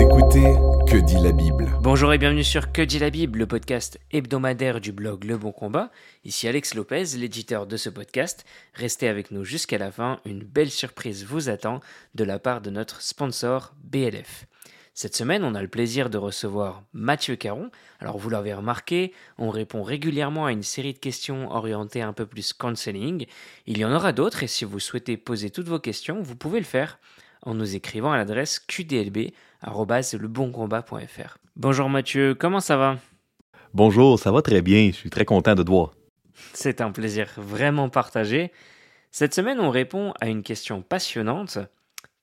Écoutez Que dit la Bible Bonjour et bienvenue sur Que dit la Bible, le podcast hebdomadaire du blog Le Bon Combat. Ici Alex Lopez, l'éditeur de ce podcast. Restez avec nous jusqu'à la fin, une belle surprise vous attend de la part de notre sponsor BLF. Cette semaine, on a le plaisir de recevoir Mathieu Caron. Alors vous l'avez remarqué, on répond régulièrement à une série de questions orientées un peu plus counseling. Il y en aura d'autres et si vous souhaitez poser toutes vos questions, vous pouvez le faire en nous écrivant à l'adresse qdlb.leboncombat.fr. Bonjour Mathieu, comment ça va? Bonjour, ça va très bien, je suis très content de te voir. C'est un plaisir vraiment partagé. Cette semaine, on répond à une question passionnante.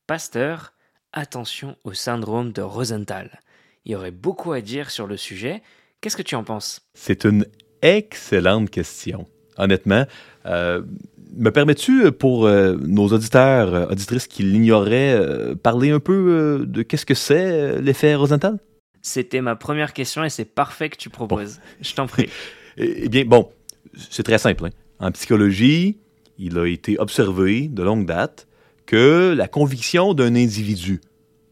Pasteur, attention au syndrome de Rosenthal. Il y aurait beaucoup à dire sur le sujet. Qu'est-ce que tu en penses? C'est une excellente question. Honnêtement, euh, me permets-tu, pour euh, nos auditeurs, euh, auditrices qui l'ignoraient, parler un peu de qu'est-ce que c'est l'effet Rosenthal? C'était ma première question et c'est parfait que tu proposes. Je t'en prie. eh bien, bon, c'est très simple. Hein. En psychologie, il a été observé de longue date que la conviction d'un individu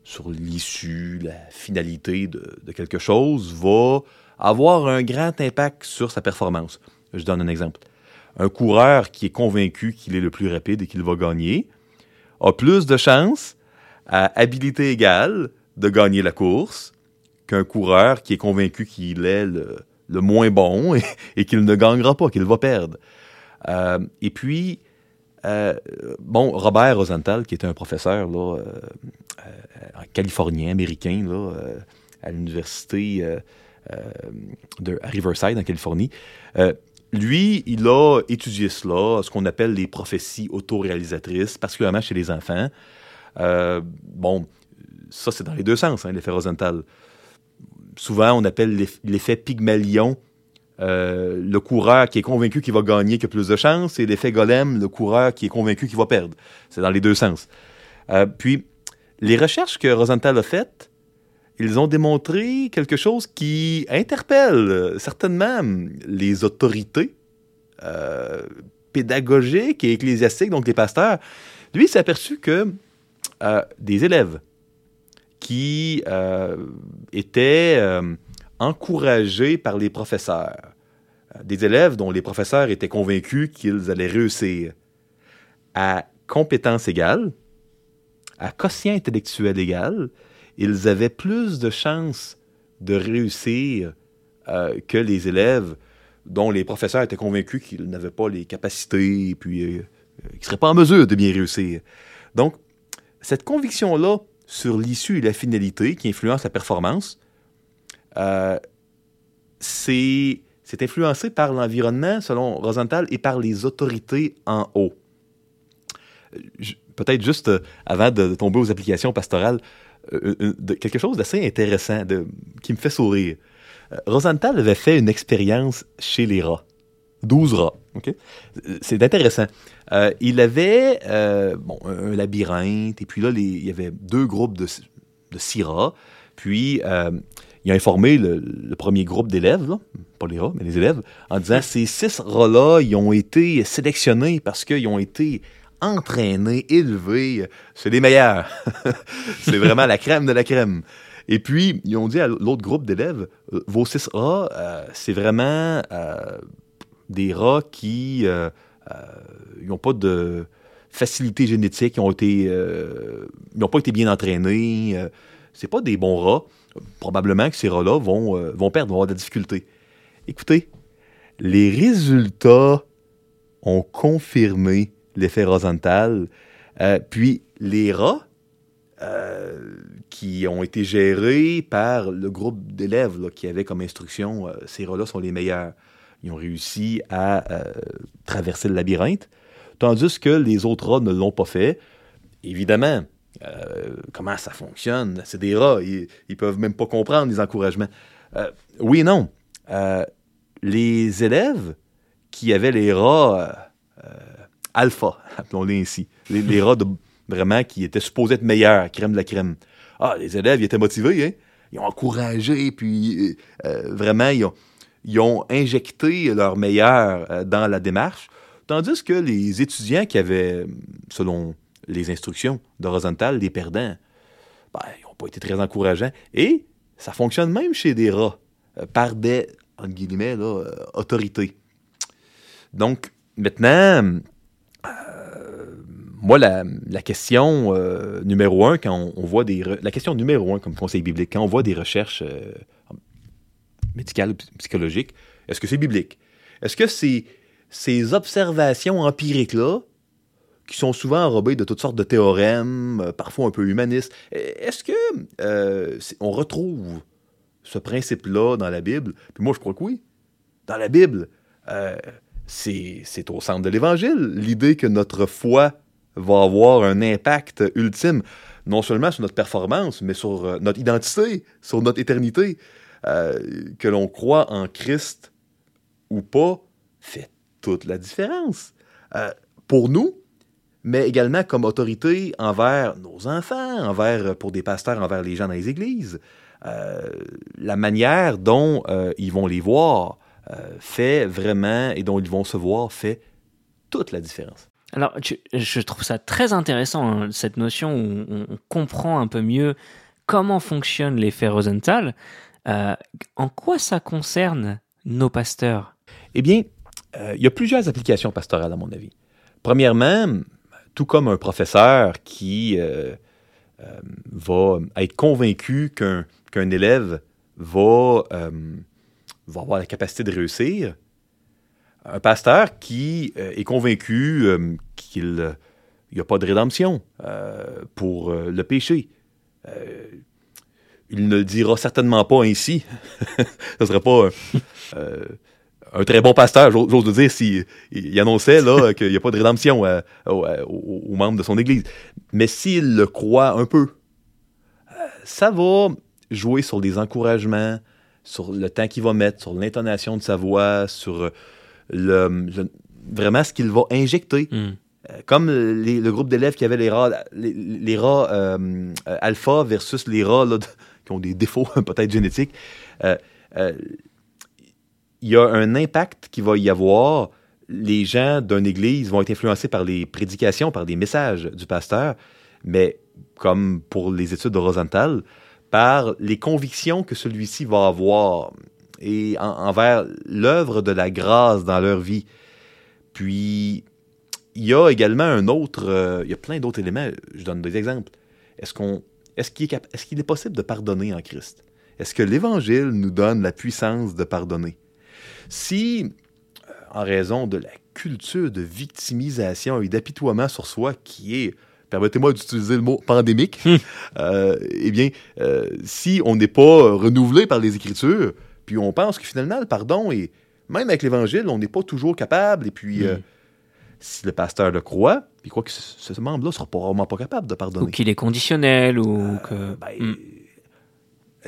sur l'issue, la finalité de, quelque chose va avoir un grand impact sur sa performance. Je donne un exemple. Un coureur qui est convaincu qu'il est le plus rapide et qu'il va gagner a plus de chances, à habilité égale, de gagner la course qu'un coureur qui est convaincu qu'il est le, moins bon et, qu'il ne gagnera pas, qu'il va perdre. Euh, et puis, euh, bon, Robert Rosenthal, qui était un professeur là, euh, californien, américain, à l'université de Riverside, en Californie, lui, il a étudié cela, ce qu'on appelle les prophéties autoréalisatrices, particulièrement chez les enfants. bon, ça, c'est dans les deux sens, hein, l'effet Rosenthal. Souvent, on appelle l'effet Pygmalion euh, le coureur qui est convaincu qu'il va gagner qui a plus de chances, et l'effet golem, le coureur qui est convaincu qu'il va perdre. C'est dans les deux sens. Euh, puis, les recherches que Rosenthal a faites, ils ont démontré quelque chose qui interpelle certainement les autorités euh, pédagogiques et ecclésiastiques, donc les pasteurs. Lui, il s'est aperçu que des élèves qui étaient encouragés par les professeurs. Euh, des élèves dont les professeurs étaient convaincus qu'ils allaient réussir à compétence égale, à quotient intellectuel égal, ils avaient plus de chances de réussir euh, que les élèves dont les professeurs étaient convaincus qu'ils n'avaient pas les capacités et puis euh, qu'ils ne seraient pas en mesure de bien réussir. Donc, cette conviction-là sur l'issue et la finalité qui influence la performance, euh, c'est influencé par l'environnement, selon Rosenthal, et par les autorités en haut. Peut-être juste euh, avant de tomber aux applications pastorales, euh, quelque chose d'assez intéressant qui me fait sourire. Rosenthal avait fait une expérience chez les rats. 12 rats. C'est intéressant. il avait bon, un labyrinthe, et puis là, il y avait deux groupes de, de six rats. Puis, il a informé le, premier groupe d'élèves, pas les rats, mais les élèves, en disant ces six rats-là, ils ont été sélectionnés parce qu'ils ont été entraînés, élevés. C'est les meilleurs. c'est vraiment la crème de la crème. Et puis, ils ont dit à l'autre groupe d'élèves, euh, vos six rats, euh, c'est vraiment euh, des rats qui n'ont pas de facilité génétique, ils ont été, n'ont pas été bien entraînés. c'est pas des bons rats probablement que ces rats-là vont, vont perdre, avoir de la difficulté. Écoutez, les résultats ont confirmé l'effet Rosenthal. Euh, puis les rats euh, qui ont été gérés par le groupe d'élèves qui avait comme instruction ces rats-là sont les meilleurs. Ils ont réussi à traverser le labyrinthe, tandis que les autres rats ne l'ont pas fait. Évidemment, euh, comment ça fonctionne? C'est des rats, ils, ne peuvent même pas comprendre les encouragements. Euh, oui et non. Euh, les élèves qui avaient les rats alpha, appelons-les ainsi, les, rats vraiment qui étaient supposés être meilleurs, crème de la crème. Ah, les élèves, ils étaient motivés, hein? Ils ont encouragé, puis vraiment, ils ont, ils ont, injecté leur meilleur dans la démarche. Tandis que les étudiants qui avaient, selon les instructions de Rosenthal, les perdants, ben, ils n'ont pas été très encourageant. Et ça fonctionne même chez des rats, euh, par des, entre guillemets, euh, autorités. Donc, maintenant, euh, moi, la, question euh, numéro un, quand on, voit des... La question numéro un comme conseil biblique, quand on voit des recherches euh, médicales psychologiques, est-ce que c'est biblique? Est-ce que c'est ces observations empiriques-là, qui sont souvent enrobées de toutes sortes de théorèmes, euh, parfois un peu humanistes, est-ce que euh, on retrouve ce principe-là dans la Bible? Puis moi, je crois que oui. Dans la Bible, c'est au centre de l'Évangile, l'idée que notre foi va avoir un impact ultime, non seulement sur notre performance, mais sur euh, notre identité, sur notre éternité. Euh, que l'on croit en Christ ou pas, fait toute la différence. Euh, pour nous, mais également comme autorité envers nos enfants, envers, pour des pasteurs, envers les gens dans les églises. La manière dont ils vont les voir fait vraiment, et dont ils vont se voir, fait toute la différence. Alors, je trouve ça très intéressant, hein, cette notion où on, comprend un peu mieux comment fonctionne l'effet Rosenthal. Euh, en quoi ça concerne nos pasteurs? Eh bien, euh, il y a plusieurs applications pastorales, à mon avis. Premièrement, tout comme un professeur qui euh, va être convaincu qu'un élève va, va avoir la capacité de réussir, un pasteur qui euh, est convaincu euh, qu'il n'y a pas de rédemption euh, pour le péché. Il ne le dira certainement pas ainsi. Ce ne serait pas un, très bon pasteur, j'ose le dire, s'il il annonçait qu'il n'y a pas de rédemption aux, membres de son Église. Mais s'il le croit un peu, ça va jouer sur les encouragements, sur le temps qu'il va mettre, sur l'intonation de sa voix, sur le, le- vraiment ce qu'il va injecter. Hmm. Euh, Comme les- le groupe d'élèves qui avaient les rats, les, les rats euh, euh, alpha versus les rats là, de- qui ont des défauts peut-être génétiques. Euh, il y a un impact qui va y avoir. Les gens d'une église vont être influencés par les prédications, par les messages du pasteur, mais comme pour les études de Rosenthal, par les convictions que celui-ci va avoir et en- envers l'œuvre de la grâce dans leur vie. Puis, il y a également un autre, euh, il y a plein d'autres éléments. Je donne des exemples. Est-ce qu'on, est-ce qu'il est, possible de pardonner en Christ? Est-ce que l'Évangile nous donne la puissance de pardonner? Si, euh, en raison de la culture de victimisation et d'apitoiement sur soi qui est, permettez-moi d'utiliser le mot pandémique, euh, eh bien, euh, si on n'est pas renouvelé par les Écritures, puis on pense que finalement le pardon est, même avec l'Évangile, on n'est pas toujours capable, et puis euh, Mm. si le pasteur le croit, il croit que ce, ce membre-là ne sera vraiment pas capable de Ou pardonner. qu'il est conditionnel, ou que... Ben, Hmm.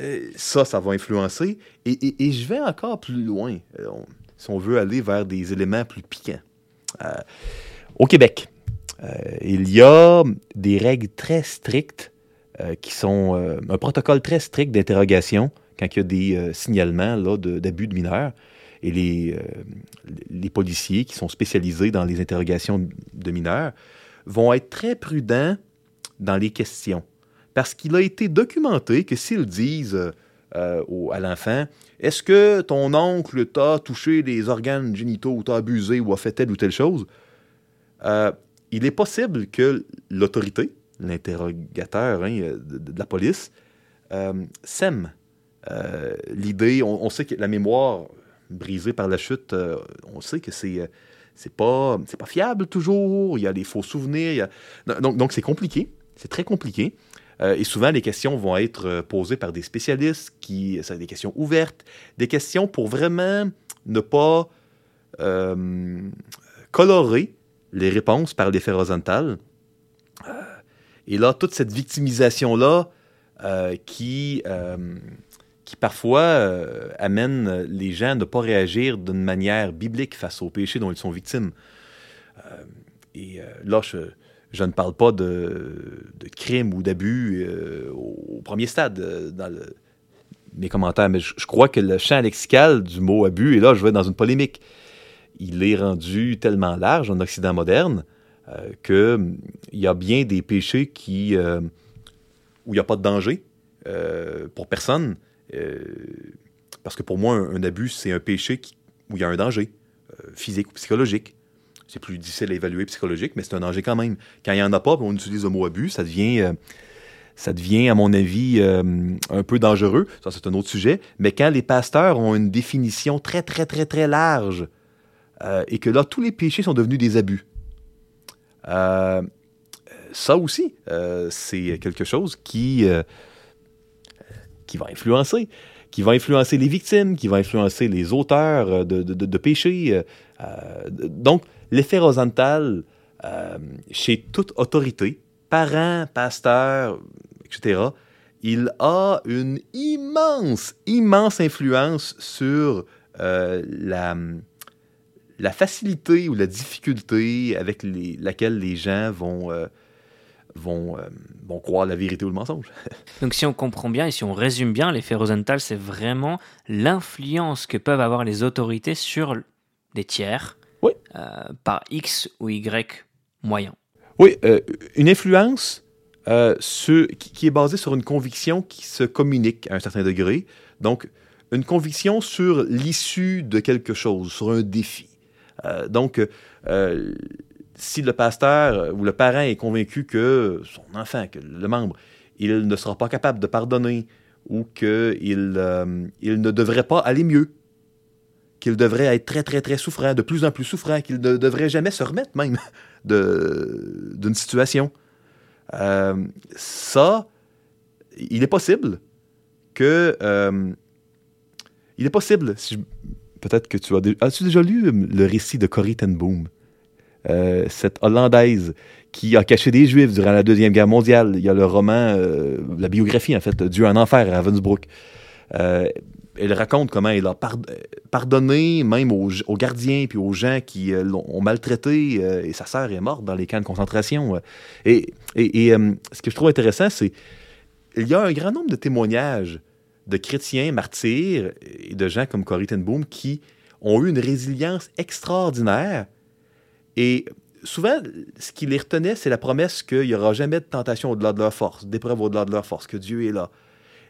euh, ça, ça va influencer. Et, et- et je vais encore plus loin, euh, on- si on veut aller vers des éléments plus piquants. Euh, au Québec, euh, il y a des règles très strictes euh, qui sont euh, un protocole très strict d'interrogation quand il y a des euh, signalements d'abus de, mineurs. Et les, euh, les policiers qui sont spécialisés dans les interrogations de mineurs vont être très prudents dans les questions. Parce qu'il a été documenté que s'ils disent euh, à l'enfant Est-ce que ton oncle t'a touché les organes génitaux ou t'a abusé ou a fait telle ou telle chose Il est possible que l'autorité, l'interrogateur hein, de, la police, sème euh, l'idée. On, sait que la mémoire brisée par la chute, euh, on sait que c'est. euh, c'est pas, pas fiable toujours, il y a des faux souvenirs, donc donc c'est compliqué, c'est très compliqué. Et souvent, les questions vont être posées par des spécialistes, qui, des questions ouvertes, des questions pour vraiment ne pas colorer les réponses par l'effet Rosenthal. Et là, toute cette victimisation-là qui, qui parfois euh, amène les gens à ne pas réagir d'une manière biblique face au péché dont ils sont victimes. Euh, et euh, là, je, ne parle pas de, crimes ou d'abus au, premier stade dans mes commentaires, mais je, crois que le champ lexical du mot abus, et là, je vais dans une polémique, il est rendu tellement large en Occident moderne qu'il y a bien des péchés qui, où il n'y a pas de danger, pour personne. Euh, parce que pour moi, un, abus, c'est un péché où il y a un danger, euh, physique ou psychologique. C'est plus difficile à évaluer psychologique, mais c'est un danger quand même. Quand il n'y en a pas, on utilise le mot abus, ça devient, euh, ça devient à mon avis, un peu dangereux. Ça, c'est un autre sujet. Mais quand les pasteurs ont une définition très, très, très, très large, et que là, tous les péchés sont devenus des abus, ça aussi, c'est quelque chose qui, qui va influencer, qui va influencer les victimes, qui va influencer les auteurs euh, de, péchés. euh, euh, donc, l'effet euh, chez toute autorité, parents, pasteurs, etc., il a une immense, immense influence sur la, facilité ou la difficulté avec laquelle les gens vont, vont, euh, vont croire la vérité ou le mensonge. Donc si on comprend bien et si on résume bien, l'effet Rosenthal, c'est vraiment l'influence que peuvent avoir les autorités sur des tiers Oui. euh, par X ou Y moyen. Oui, euh, une influence qui, qui est basée sur une conviction qui se communique à un certain degré. Donc, une conviction sur l'issue de quelque chose, sur un défi. Donc, si le pasteur ou le parent est convaincu que son enfant, que le membre, il ne sera pas capable de pardonner ou qu'il euh, il ne devrait pas aller mieux, qu'il devrait être très, très, très souffrant, de plus en plus souffrant, qu'il ne devrait jamais se remettre même d'une situation. Euh, ça, il est possible que... euh, il est possible, si peut-être que tu as... dé- As-tu déjà lu le récit de Corrie ten Boom? Euh, cette Hollandaise qui a caché des Juifs durant la Deuxième Guerre mondiale. Il y a le roman, euh, la biographie, en fait, Dieu en enfer à Ravensbrück. Euh, elle raconte comment elle a pard- pardonné même aux, gardiens puis aux gens qui l'ont ont maltraité et sa sœur est morte dans les camps de concentration. Et, et- ce que je trouve intéressant, c'est il y a un grand nombre de témoignages de chrétiens martyrs et de gens comme Corrie ten Boom qui ont eu une résilience extraordinaire. Et souvent, ce qui les retenait, c'est la promesse qu'il n'y aura jamais de tentation au-delà de leur force, d'épreuve au-delà de leur force, que Dieu est là.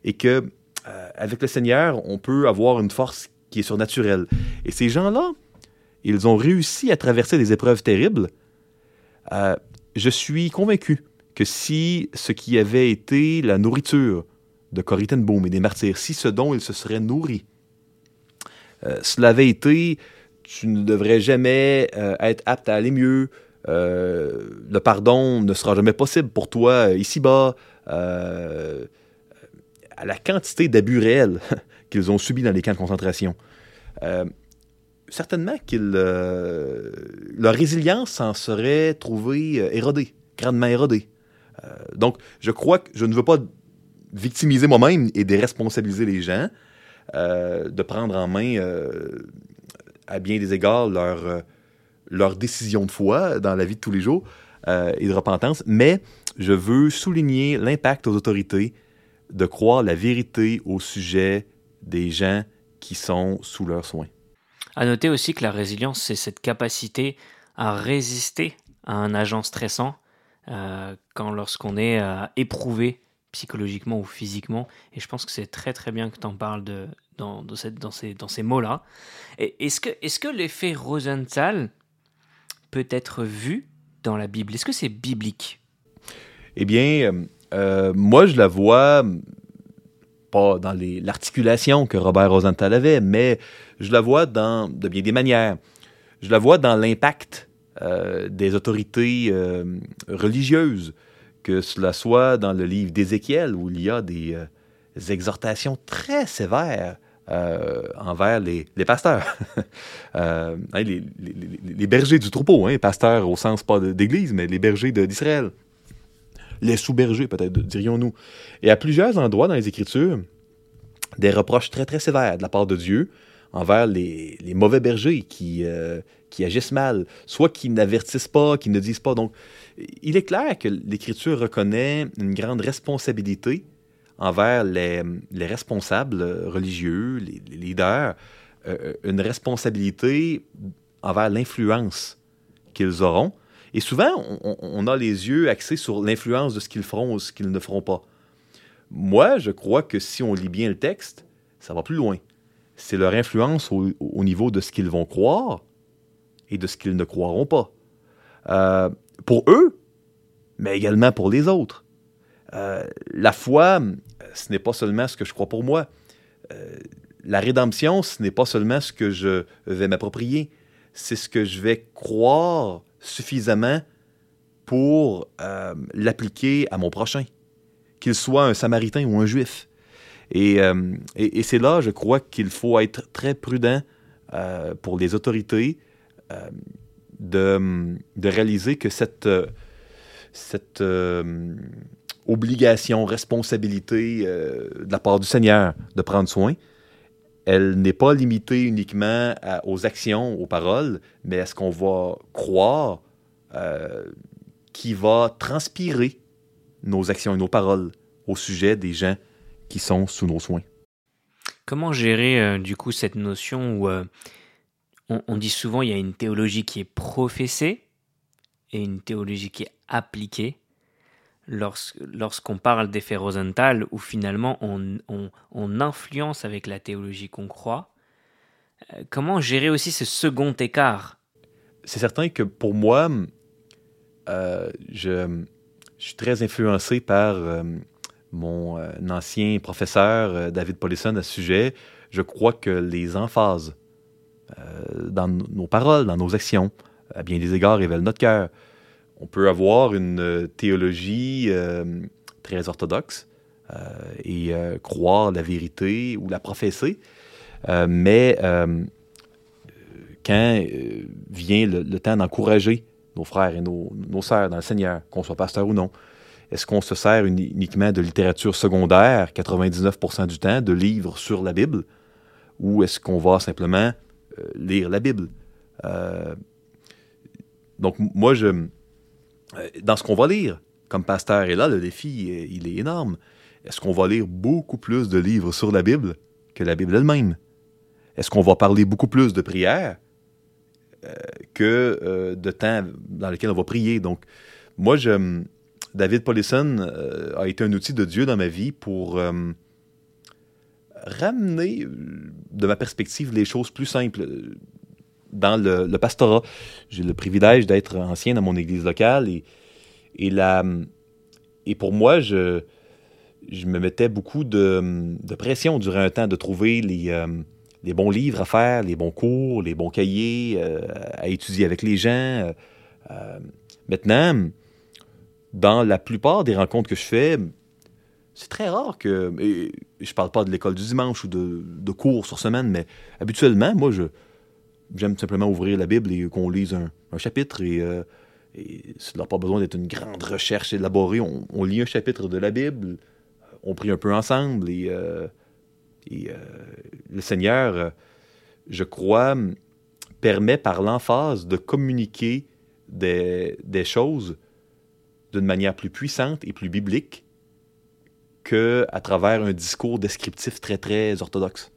Et que euh, avec le Seigneur, on peut avoir une force qui est surnaturelle. Et ces gens-là, ils ont réussi à traverser des épreuves terribles. Euh, je suis convaincu que si ce qui avait été la nourriture de Corrie ten et des martyrs, si ce dont ils se seraient nourris, euh, cela avait été tu ne devrais jamais euh, être apte à aller mieux, euh, le pardon ne sera jamais possible pour toi euh, ici-bas, à la quantité d'abus réels qu'ils ont subis dans les camps de concentration. Certainement qu'ils leur résilience en serait trouvée érodée, grandement érodée. Donc, je crois que je ne veux pas victimiser moi-même et déresponsabiliser les gens, de prendre en main, à bien des égards, leur, euh, leur décision de foi dans la vie de tous les jours euh, et de repentance, mais je veux souligner l'impact aux autorités de croire la vérité au sujet des gens qui sont sous leurs soins. À noter aussi que la résilience, c'est cette capacité à résister à un agent stressant euh, quand lorsqu'on est éprouvé psychologiquement ou physiquement. Et je pense que c'est très très bien que tu en parles de, dans, cette, dans ces, dans ces mots-là. Est-ce que, est que l'effet Rosenthal peut être vu dans la Bible? Est-ce que c'est biblique? Eh bien, euh, euh, moi, je la vois euh, pas dans l'articulation que Robert Rosenthal avait, mais je la vois dans de bien des manières. Je la vois dans l'impact euh, des autorités religieuses, que cela soit dans le livre d'Ézéchiel, où il y a des, euh, exhortations très sévères euh, envers les, pasteurs, Euh, hein, les, bergers du troupeau, hein, pasteurs au sens pas d'église, mais les bergers d'Israël les sous-bergers, peut-être, dirions-nous. Et à plusieurs endroits dans les Écritures, des reproches très, très sévères de la part de Dieu envers les, mauvais bergers qui, qui agissent mal, soit qui n'avertissent pas, qui ne disent pas. Donc, il est clair que l'Écriture reconnaît une grande responsabilité envers les, les responsables religieux, les, leaders, euh, une responsabilité envers l'influence qu'ils auront. Et souvent, on, a les yeux axés sur l'influence de ce qu'ils feront ou ce qu'ils ne feront pas. Moi, je crois que si on lit bien le texte, ça va plus loin. C'est leur influence au, au niveau de ce qu'ils vont croire et de ce qu'ils ne croiront pas. Euh, pour eux, mais également pour les autres. Euh, la foi, ce n'est pas seulement ce que je crois pour moi. Euh, la rédemption, ce n'est pas seulement ce que je vais m'approprier, c'est ce que je vais croire suffisamment pour euh, l'appliquer à mon prochain, qu'il soit un samaritain ou un juif. Et, c'est là, je crois, qu'il faut être très prudent pour les autorités de, de, réaliser que cette, cette euh, obligation, responsabilité euh, de la part du Seigneur de prendre soin, elle n'est pas limitée uniquement aux actions, aux paroles, mais à ce qu'on va croire euh, qui va transpirer nos actions et nos paroles au sujet des gens qui sont sous nos soins. Comment gérer euh, du coup cette notion où euh, on, dit souvent il y a une théologie qui est professée et une théologie qui est appliquée lorsqu'on parle d'effet Rosenthal, où finalement on, influence avec la théologie qu'on croit, euh, comment gérer aussi ce second écart? C'est certain que pour moi, euh, je, suis très influencé par euh, mon ancien professeur David Paulison à ce sujet. Je crois que les emphases dans nos paroles, dans nos actions, à bien des égards, révèlent notre cœur. On peut avoir une théologie euh, très orthodoxe euh, et euh, croire la vérité ou la professer, mais quand vient le, le temps d'encourager nos frères et nos, nos sœurs dans le Seigneur, qu'on soit pasteur ou non, est-ce qu'on se sert uniquement de littérature secondaire, 99% du temps, de livres sur la Bible, ou est-ce qu'on va simplement lire la Bible? donc, moi, je, dans ce qu'on va lire comme pasteur. Et là, le défi, il est énorme. Est-ce qu'on va lire beaucoup plus de livres sur la Bible que la Bible elle-même? Est-ce qu'on va parler beaucoup plus de prières euh, que euh, de temps dans lequel on va prier? Donc, moi, je, David Paulison euh, a été un outil de Dieu dans ma vie pour euh, ramener, de ma perspective, les choses plus simples dans le, pastorat. J'ai le privilège d'être ancien dans mon église locale et, et, pour moi, je, me mettais beaucoup de, de, pression durant un temps de trouver les, euh, bons livres à faire, les bons cours, les bons cahiers euh, à étudier avec les gens. Euh, maintenant, dans la plupart des rencontres que je fais, c'est très rare que. je parle pas de l'école du dimanche ou de, cours sur semaine, mais habituellement, moi, je, j'aime simplement ouvrir la Bible et qu'on lise un, chapitre et, euh, et ça n'a pas besoin d'être une grande recherche élaborée. On, lit un chapitre de la Bible, on prie un peu ensemble et, euh, et euh, le Seigneur, je crois, permet par l'emphase de communiquer des choses d'une manière plus puissante et plus biblique que à travers un discours descriptif très très orthodoxe.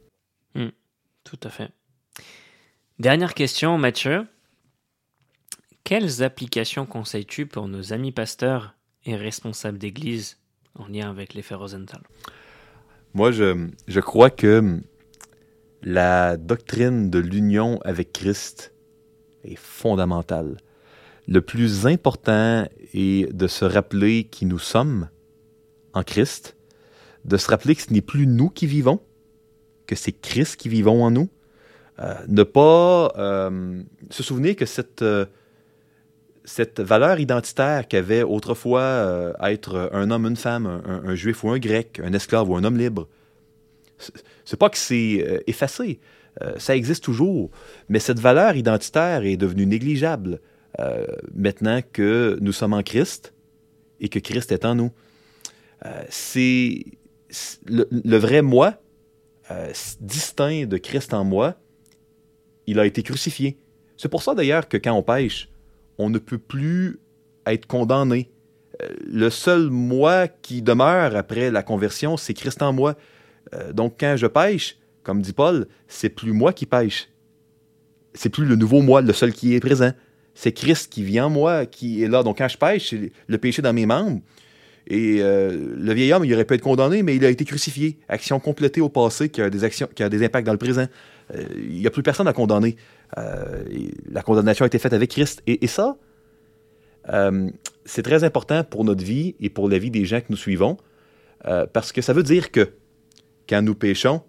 Mmh, tout à fait. Dernière question, Mathieu. Quelles applications conseilles-tu pour nos amis pasteurs et responsables d'église en lien avec l'effet Rosenthal? Moi, je, je, crois que la doctrine de l'union avec Christ est fondamentale. Le plus important est de se rappeler qui nous sommes en Christ, de se rappeler que ce n'est plus nous qui vivons, que c'est Christ qui vivons en nous, euh, ne pas euh, se souvenir que cette, euh, cette valeur identitaire qu'avait autrefois être un homme, une femme, un, un, juif ou un grec, un esclave ou un homme libre, c'est pas que c'est effacé, ça existe toujours, mais cette valeur identitaire est devenue négligeable maintenant que nous sommes en Christ et que Christ est en nous. c'est le, vrai moi, distinct de Christ en moi, il a été crucifié. C'est pour ça d'ailleurs que quand on pêche, on ne peut plus être condamné. Euh, le seul moi qui demeure après la conversion, c'est Christ en moi. Euh, donc quand je pêche, comme dit Paul, c'est plus moi qui pêche. C'est plus le nouveau moi, le seul qui est présent. C'est Christ qui vit en moi, qui est là. Donc quand je pêche, le péché dans mes membres. Et euh, le vieil homme, il aurait pu être condamné, mais il a été crucifié. Action complétée au passé qui a des, impacts dans le présent. Euh, il n'y a plus personne à condamner. Euh, la condamnation a été faite avec Christ. Et, et ça, c'est très important pour notre vie et pour la vie des gens que nous suivons, parce que ça veut dire que quand nous péchons,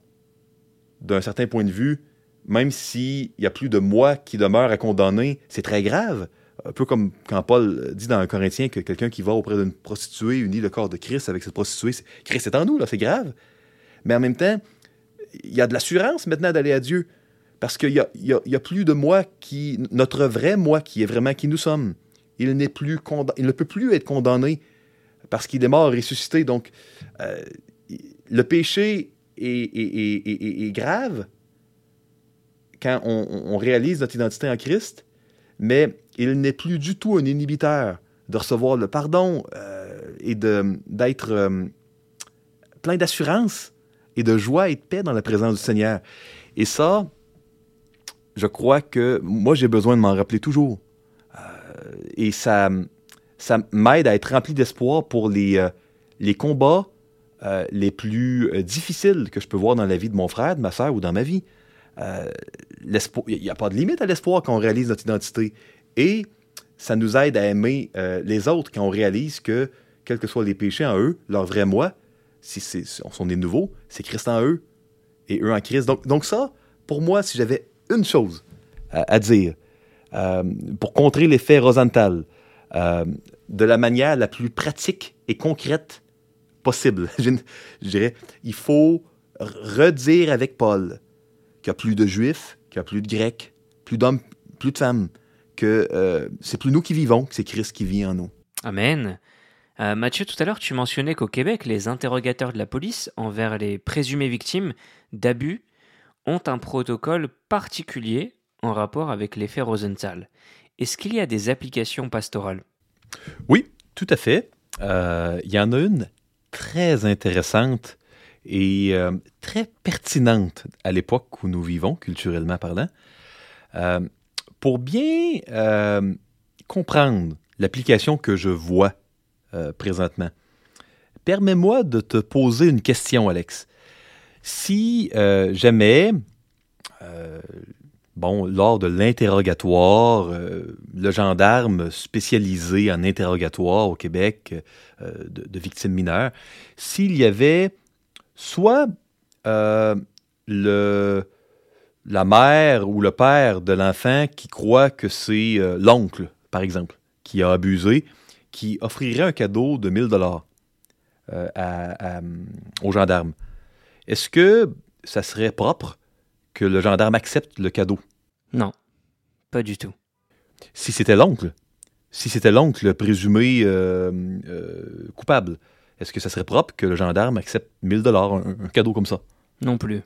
d'un certain point de vue, même s'il n'y a plus de moi qui demeure à condamner, c'est très grave. Un peu comme quand Paul dit dans un Corinthien que quelqu'un qui va auprès d'une prostituée unit le corps de Christ avec cette prostituée, Christ est en nous, là, c'est grave. Mais en même temps, il y a de l'assurance maintenant d'aller à Dieu. Parce qu'il n'y a, y y a plus de moi qui. Notre vrai moi qui est vraiment qui nous sommes. Il, plus il ne peut plus être condamné parce qu'il est mort ressuscité. Donc, euh, le péché est grave quand on, on réalise notre identité en Christ, mais il n'est plus du tout un inhibiteur de recevoir le pardon euh, et d'être euh, plein d'assurance et de joie et de paix dans la présence du Seigneur. Et ça, je crois que moi, j'ai besoin de m'en rappeler toujours. Euh, et ça, ça m'aide à être rempli d'espoir pour les, les combats les plus difficiles que je peux voir dans la vie de mon frère, de ma soeur ou dans ma vie. Il n'y a pas de limite à l'espoir quand on réalise notre identité. Et ça nous aide à aimer euh, les autres quand on réalise que, quels que soient les péchés en eux, leur vrai moi, si, c'est, on sont des nouveaux, c'est Christ en eux et eux en Christ. Donc, ça, pour moi, si j'avais une chose à, dire euh, pour contrer l'effet Rosenthal euh, de la manière la plus pratique et concrète possible, je dirais, il faut redire avec Paul qu'il n'y a plus de juifs, qu'il n'y a plus de grecs, plus d'hommes, plus de femmes, que euh, c'est plus nous qui vivons, que c'est Christ qui vit en nous. Amen. Euh, Mathieu, tout à l'heure, tu mentionnais qu'au Québec, les interrogateurs de la police envers les présumées victimes d'abus ont un protocole particulier en rapport avec l'effet Rosenthal. Est-ce qu'il y a des applications pastorales? Oui, tout à fait. Euh, Il y en a une très intéressante et euh, très pertinente à l'époque où nous vivons, culturellement parlant. Euh, pour bien euh, comprendre l'application que je vois euh, présentement, permets-moi de te poser une question, Alex. Si euh, jamais, bon, lors de l'interrogatoire, le gendarme spécialisé en interrogatoire au Québec de, victimes mineures, s'il y avait soit le, la mère ou le père de l'enfant qui croit que c'est euh, l'oncle, par exemple, qui a abusé, qui offrirait un cadeau de 1000 dollars au gendarme. Est-ce que ça serait propre que le gendarme accepte le cadeau? Non, pas du tout. Si c'était l'oncle, si c'était l'oncle présumé euh, euh, coupable, est-ce que ça serait propre que le gendarme accepte 1000 dollars, un, un cadeau comme ça? Non plus.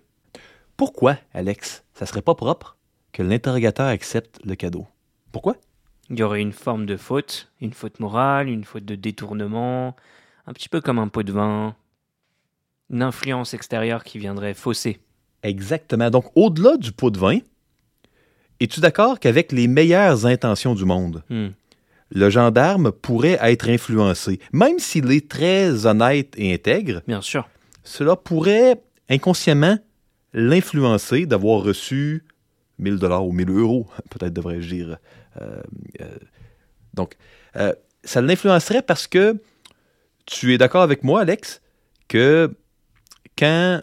Pourquoi, Alex, ça serait pas propre que l'interrogateur accepte le cadeau? Pourquoi? Il y aurait une forme de faute, une faute morale, une faute de détournement, un petit peu comme un pot de vin, une influence extérieure qui viendrait fausser. Exactement. Donc, au-delà du pot de vin, es-tu d'accord qu'avec les meilleures intentions du monde, Hmm. le gendarme pourrait être influencé, même s'il est très honnête et intègre, Bien sûr. cela pourrait inconsciemment l'influencer d'avoir reçu 1000 dollars ou 1000 euros, peut-être devrais-je dire. Euh, euh, donc, euh, ça l'influencerait parce que tu es d'accord avec moi, Alex, que quand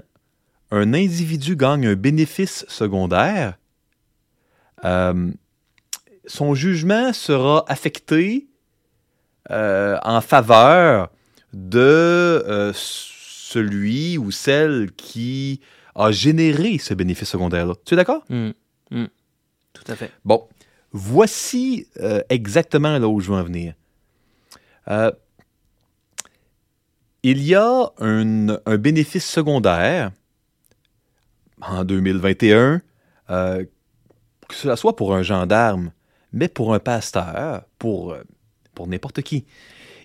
un individu gagne un bénéfice secondaire, son jugement sera affecté en faveur de celui ou celle qui a généré ce bénéfice secondaire-là. Tu es d'accord? Hmm. Hmm. Tout à fait. Bon, voici euh, exactement là où je veux en venir. Euh, il y a un, un bénéfice secondaire en 2021, euh, que ce soit pour un gendarme, mais pour un pasteur, pour, pour n'importe qui.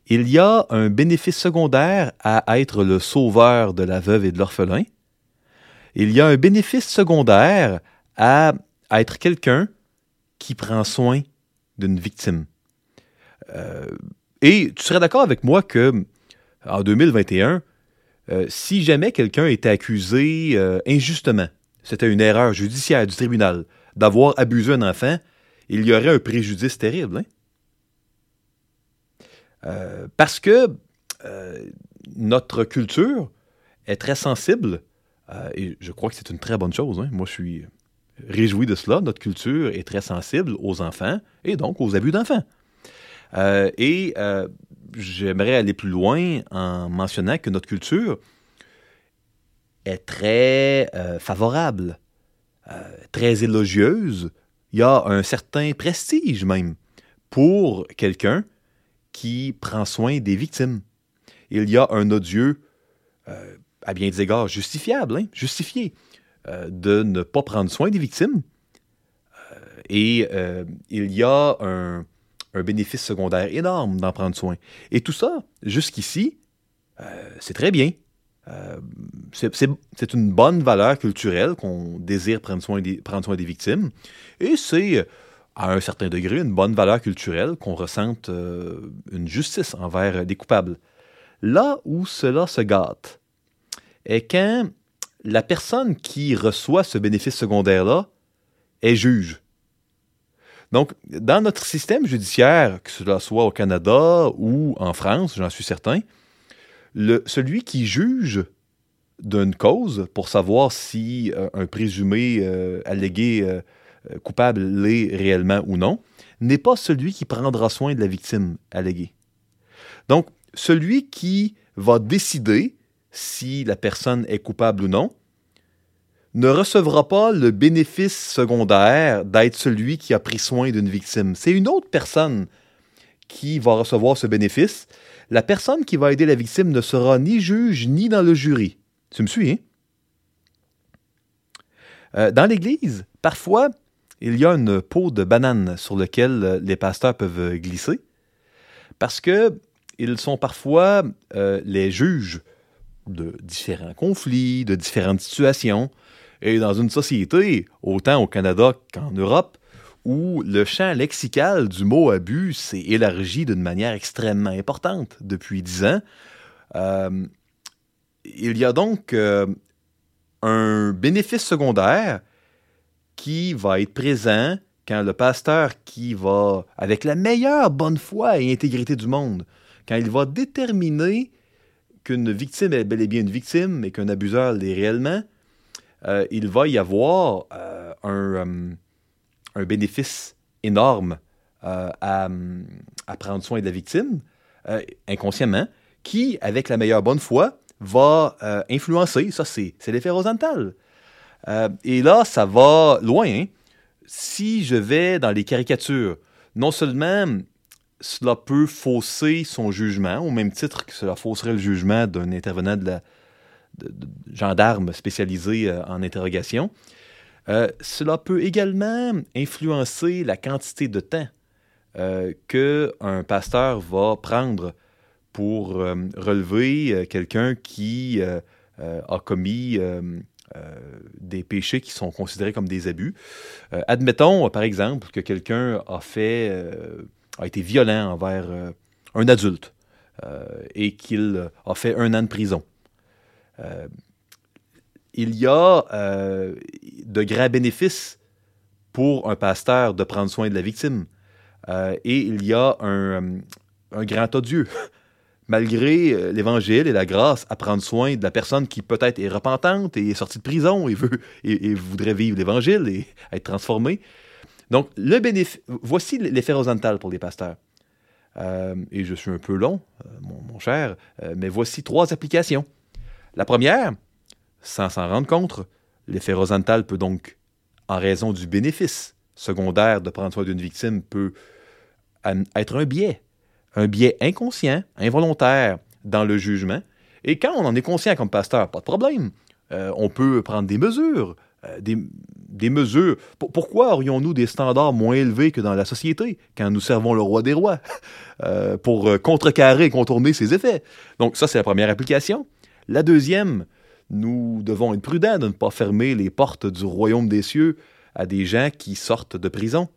Il y a un bénéfice secondaire à être le sauveur de la veuve et de l'orphelin. Il y a un bénéfice secondaire à, être quelqu'un qui prend soin d'une victime. Euh, et tu serais d'accord avec moi que en 2021, euh, si jamais quelqu'un était accusé euh, injustement, c'était une erreur judiciaire du tribunal, d'avoir abusé un enfant, il y aurait un préjudice terrible. Hein? Parce que notre culture est très sensible, et je crois que c'est une très bonne chose. Hein. Moi, je suis réjoui de cela. Notre culture est très sensible aux enfants et donc aux abus d'enfants. et j'aimerais aller plus loin en mentionnant que notre culture est très euh, favorable, euh, très élogieuse. Il y a un certain prestige même pour quelqu'un qui prend soin des victimes. Il y a un odieux, euh, à bien des égards, justifiable, hein, justifié, de ne pas prendre soin des victimes. et il y a un, bénéfice secondaire énorme d'en prendre soin. Et tout ça, jusqu'ici, euh, c'est très bien. Euh, c'est une bonne valeur culturelle qu'on désire prendre soin, des, victimes. Et c'est, à un certain degré, une bonne valeur culturelle qu'on ressente euh, une justice envers des coupables. Là où cela se gâte est quand la personne qui reçoit ce bénéfice secondaire-là est juge. Donc, dans notre système judiciaire, que cela soit au Canada ou en France, j'en suis certain, le, celui qui juge d'une cause pour savoir si euh, un présumé euh, allégué euh, coupable l'est réellement ou non, n'est pas celui qui prendra soin de la victime alléguée. Donc, celui qui va décider si la personne est coupable ou non, ne recevra pas le bénéfice secondaire d'être celui qui a pris soin d'une victime. C'est une autre personne qui va recevoir ce bénéfice. La personne qui va aider la victime ne sera ni juge ni dans le jury. Tu me suis, hein? Euh, dans l'Église, parfois, il y a une peau de banane sur laquelle les pasteurs peuvent glisser, parce que ils sont parfois euh, les juges de différents conflits, de différentes situations, et dans une société, autant au Canada qu'en Europe, où le champ lexical du mot abus s'est élargi d'une manière extrêmement importante depuis dix ans, euh, il y a donc euh, un bénéfice secondaire qui va être présent quand le pasteur qui va, avec la meilleure bonne foi et intégrité du monde, quand il va déterminer qu'une victime est bel et bien une victime, mais qu'un abuseur l'est réellement, euh, il va y avoir euh, euh, un, bénéfice énorme à, prendre soin de la victime, inconsciemment, qui, avec la meilleure bonne foi, va influencer. Ça, c'est l'effet Rosenthal. et là, ça va loin. Hein. Si je vais dans les caricatures, non seulement cela peut fausser son jugement, au même titre que cela fausserait le jugement d'un intervenant de la, de, gendarmes spécialisés euh, en interrogation. Euh, cela peut également influencer la quantité de temps euh, qu'un pasteur va prendre pour relever quelqu'un qui a commis des péchés qui sont considérés comme des abus. admettons, par exemple, que quelqu'un a fait, a été violent envers un adulte et qu'il a fait un an de prison. Euh, il y a euh, de grands bénéfices pour un pasteur de prendre soin de la victime. Euh, et il y a un, grand odieux, malgré l'évangile et la grâce, à prendre soin de la personne qui peut-être est repentante et est sortie de prison et, veut, et, voudrait vivre l'évangile et être transformée. Donc, le bénéfice, voici l'effet horizontal pour les pasteurs. et je suis un peu long, mon, cher, mais voici trois applications. La première, sans s'en rendre compte, l'effet Rosenthal peut donc, en raison du bénéfice secondaire de prendre soin d'une victime, peut être un biais, un biais inconscient, involontaire dans le jugement. Et quand on en est conscient comme pasteur, pas de problème. Euh, on peut prendre des mesures, euh, des, mesures. pourquoi aurions-nous des standards moins élevés que dans la société quand nous servons le roi des rois euh, pour contrecarrer et contourner ses effets? Donc ça, c'est la première application. La deuxième, nous devons être prudents de ne pas fermer les portes du royaume des cieux à des gens qui sortent de prison.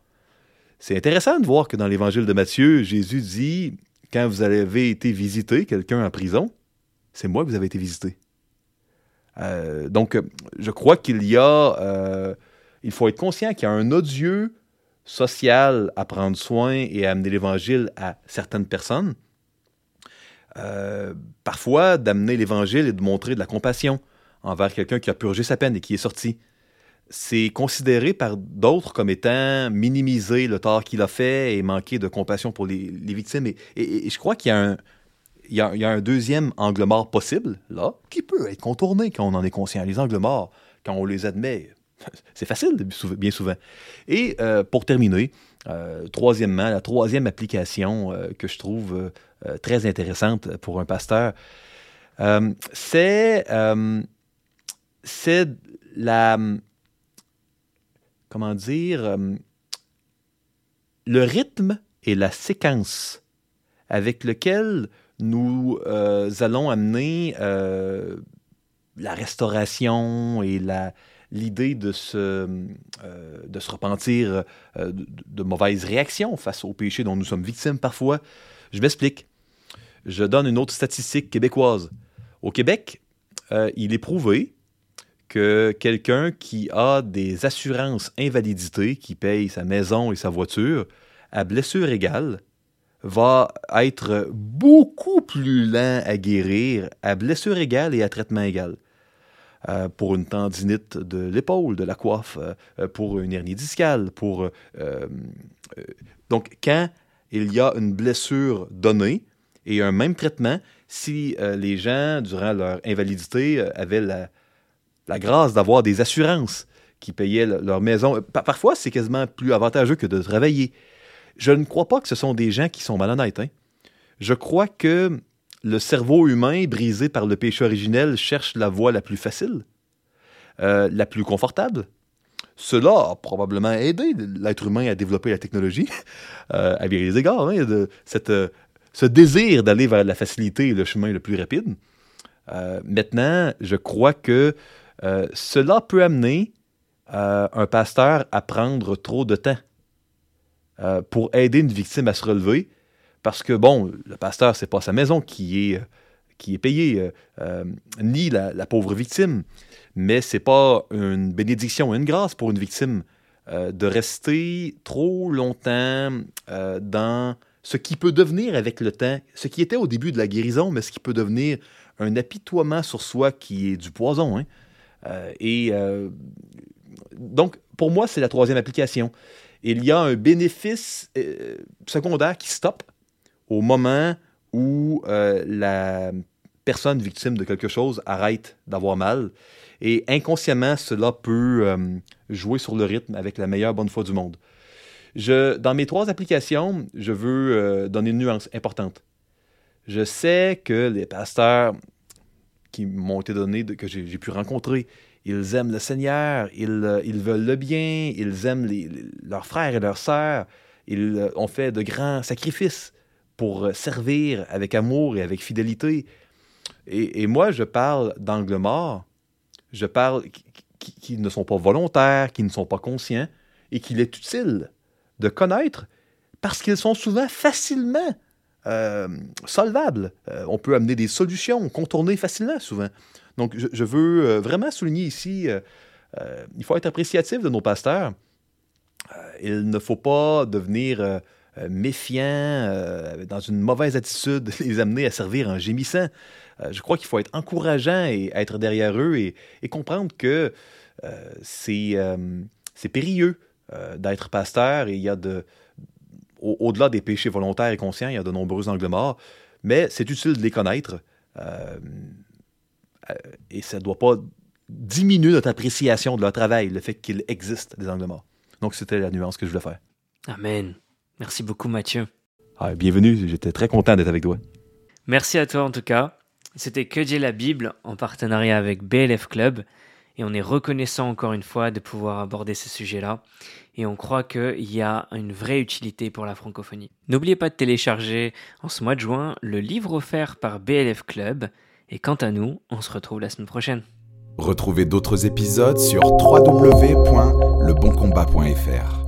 C'est intéressant de voir que dans l'évangile de Matthieu, Jésus dit, quand vous avez été visiter quelqu'un en prison, c'est moi que vous avez été visiter. Euh, donc, je crois qu'il y a, euh, il faut être conscient qu'il y a un odieux social à prendre soin et à amener l'Évangile à certaines personnes. Euh, parfois, d'amener l'Évangile et de montrer de la compassion envers quelqu'un qui a purgé sa peine et qui est sorti. C'est considéré par d'autres comme étant minimiser le tort qu'il a fait et manquer de compassion pour les, victimes. Et, je crois qu'il y y, a, un deuxième angle mort possible, là, qui peut être contourné quand on en est conscient. Les angles morts, quand on les admet, c'est facile, bien souvent. Et euh, pour terminer, euh, troisièmement, la troisième application euh, que je trouve très intéressante pour un pasteur, c'est la comment dire le rythme et la séquence avec lequel nous allons amener la restauration et la, l'idée de se, euh, de se repentir euh, de, mauvaises réactions face au péché dont nous sommes victimes parfois. Je m'explique. Je donne une autre statistique québécoise. Au Québec, euh, il est prouvé que quelqu'un qui a des assurances invalidité, qui paye sa maison et sa voiture, à blessure égale, va être beaucoup plus lent à guérir à blessure égale et à traitement égal. Euh, pour une tendinite de l'épaule, de la coiffe, euh, pour une hernie discale, pour... Euh, donc, quand il y a une blessure donnée et un même traitement, si les gens, durant leur invalidité, avaient la, la grâce d'avoir des assurances qui payaient leur maison, parfois c'est quasiment plus avantageux que de travailler. Je ne crois pas que ce sont des gens qui sont malhonnêtes. Hein. Je crois que le cerveau humain, brisé par le péché originel, cherche la voie la plus facile, euh, la plus confortable. Cela a probablement aidé l'être humain à développer la technologie, euh, à bien des égards, hein, de cette, euh, ce désir d'aller vers la facilité et le chemin le plus rapide. maintenant, je crois que cela peut amener un pasteur à prendre trop de temps pour aider une victime à se relever parce que, bon, le pasteur, c'est pas sa maison qui est, euh, qui est payée, euh, euh, ni la, pauvre victime. Mais c'est pas une bénédiction, une grâce pour une victime de rester trop longtemps dans ce qui peut devenir avec le temps, ce qui était au début de la guérison, mais ce qui peut devenir un apitoiement sur soi qui est du poison. Hein. et donc, pour moi, c'est la troisième application. Il y a un bénéfice secondaire qui stoppe au moment où euh, la personne victime de quelque chose arrête d'avoir mal. Et inconsciemment, cela peut euh, jouer sur le rythme avec la meilleure bonne foi du monde. Je, dans mes trois applications, je veux euh, donner une nuance importante. Je sais que les pasteurs qui m'ont été donnés, que j'ai pu rencontrer, ils aiment le Seigneur, ils, ils veulent le bien, ils aiment leurs frères et leurs sœurs, ils ont fait de grands sacrifices pour servir avec amour et avec fidélité. Et, moi, je parle d'angle mort, je parle qui, ne sont pas volontaires, qui ne sont pas conscients, et qu'il est utile de connaître parce qu'ils sont souvent facilement euh, solvables. Euh, on peut amener des solutions, contourner facilement souvent. Donc, je, veux euh, vraiment souligner ici, il faut être appréciatif de nos pasteurs. il ne faut pas devenir euh, méfiants, euh, dans une mauvaise attitude, les amener à servir en gémissant. Euh, je crois qu'il faut être encourageant et être derrière eux et, comprendre que c'est périlleux d'être pasteur et il y a de, au-delà des péchés volontaires et conscients, il y a de nombreux angles morts, mais c'est utile de les connaître et ça ne doit pas diminuer notre appréciation de leur travail, le fait qu'il existe des angles morts. Donc, c'était la nuance que je voulais faire. Amen. Merci beaucoup Mathieu. Ah, bienvenue, j'étais très content d'être avec toi. Merci à toi en tout cas. C'était Que dire la Bible en partenariat avec BLF Club et on est reconnaissant encore une fois de pouvoir aborder ce sujet-là et on croit qu'il y a une vraie utilité pour la francophonie. N'oubliez pas de télécharger en ce mois de juin le livre offert par BLF Club et quant à nous, on se retrouve la semaine prochaine. Retrouvez d'autres épisodes sur www.leboncombat.fr.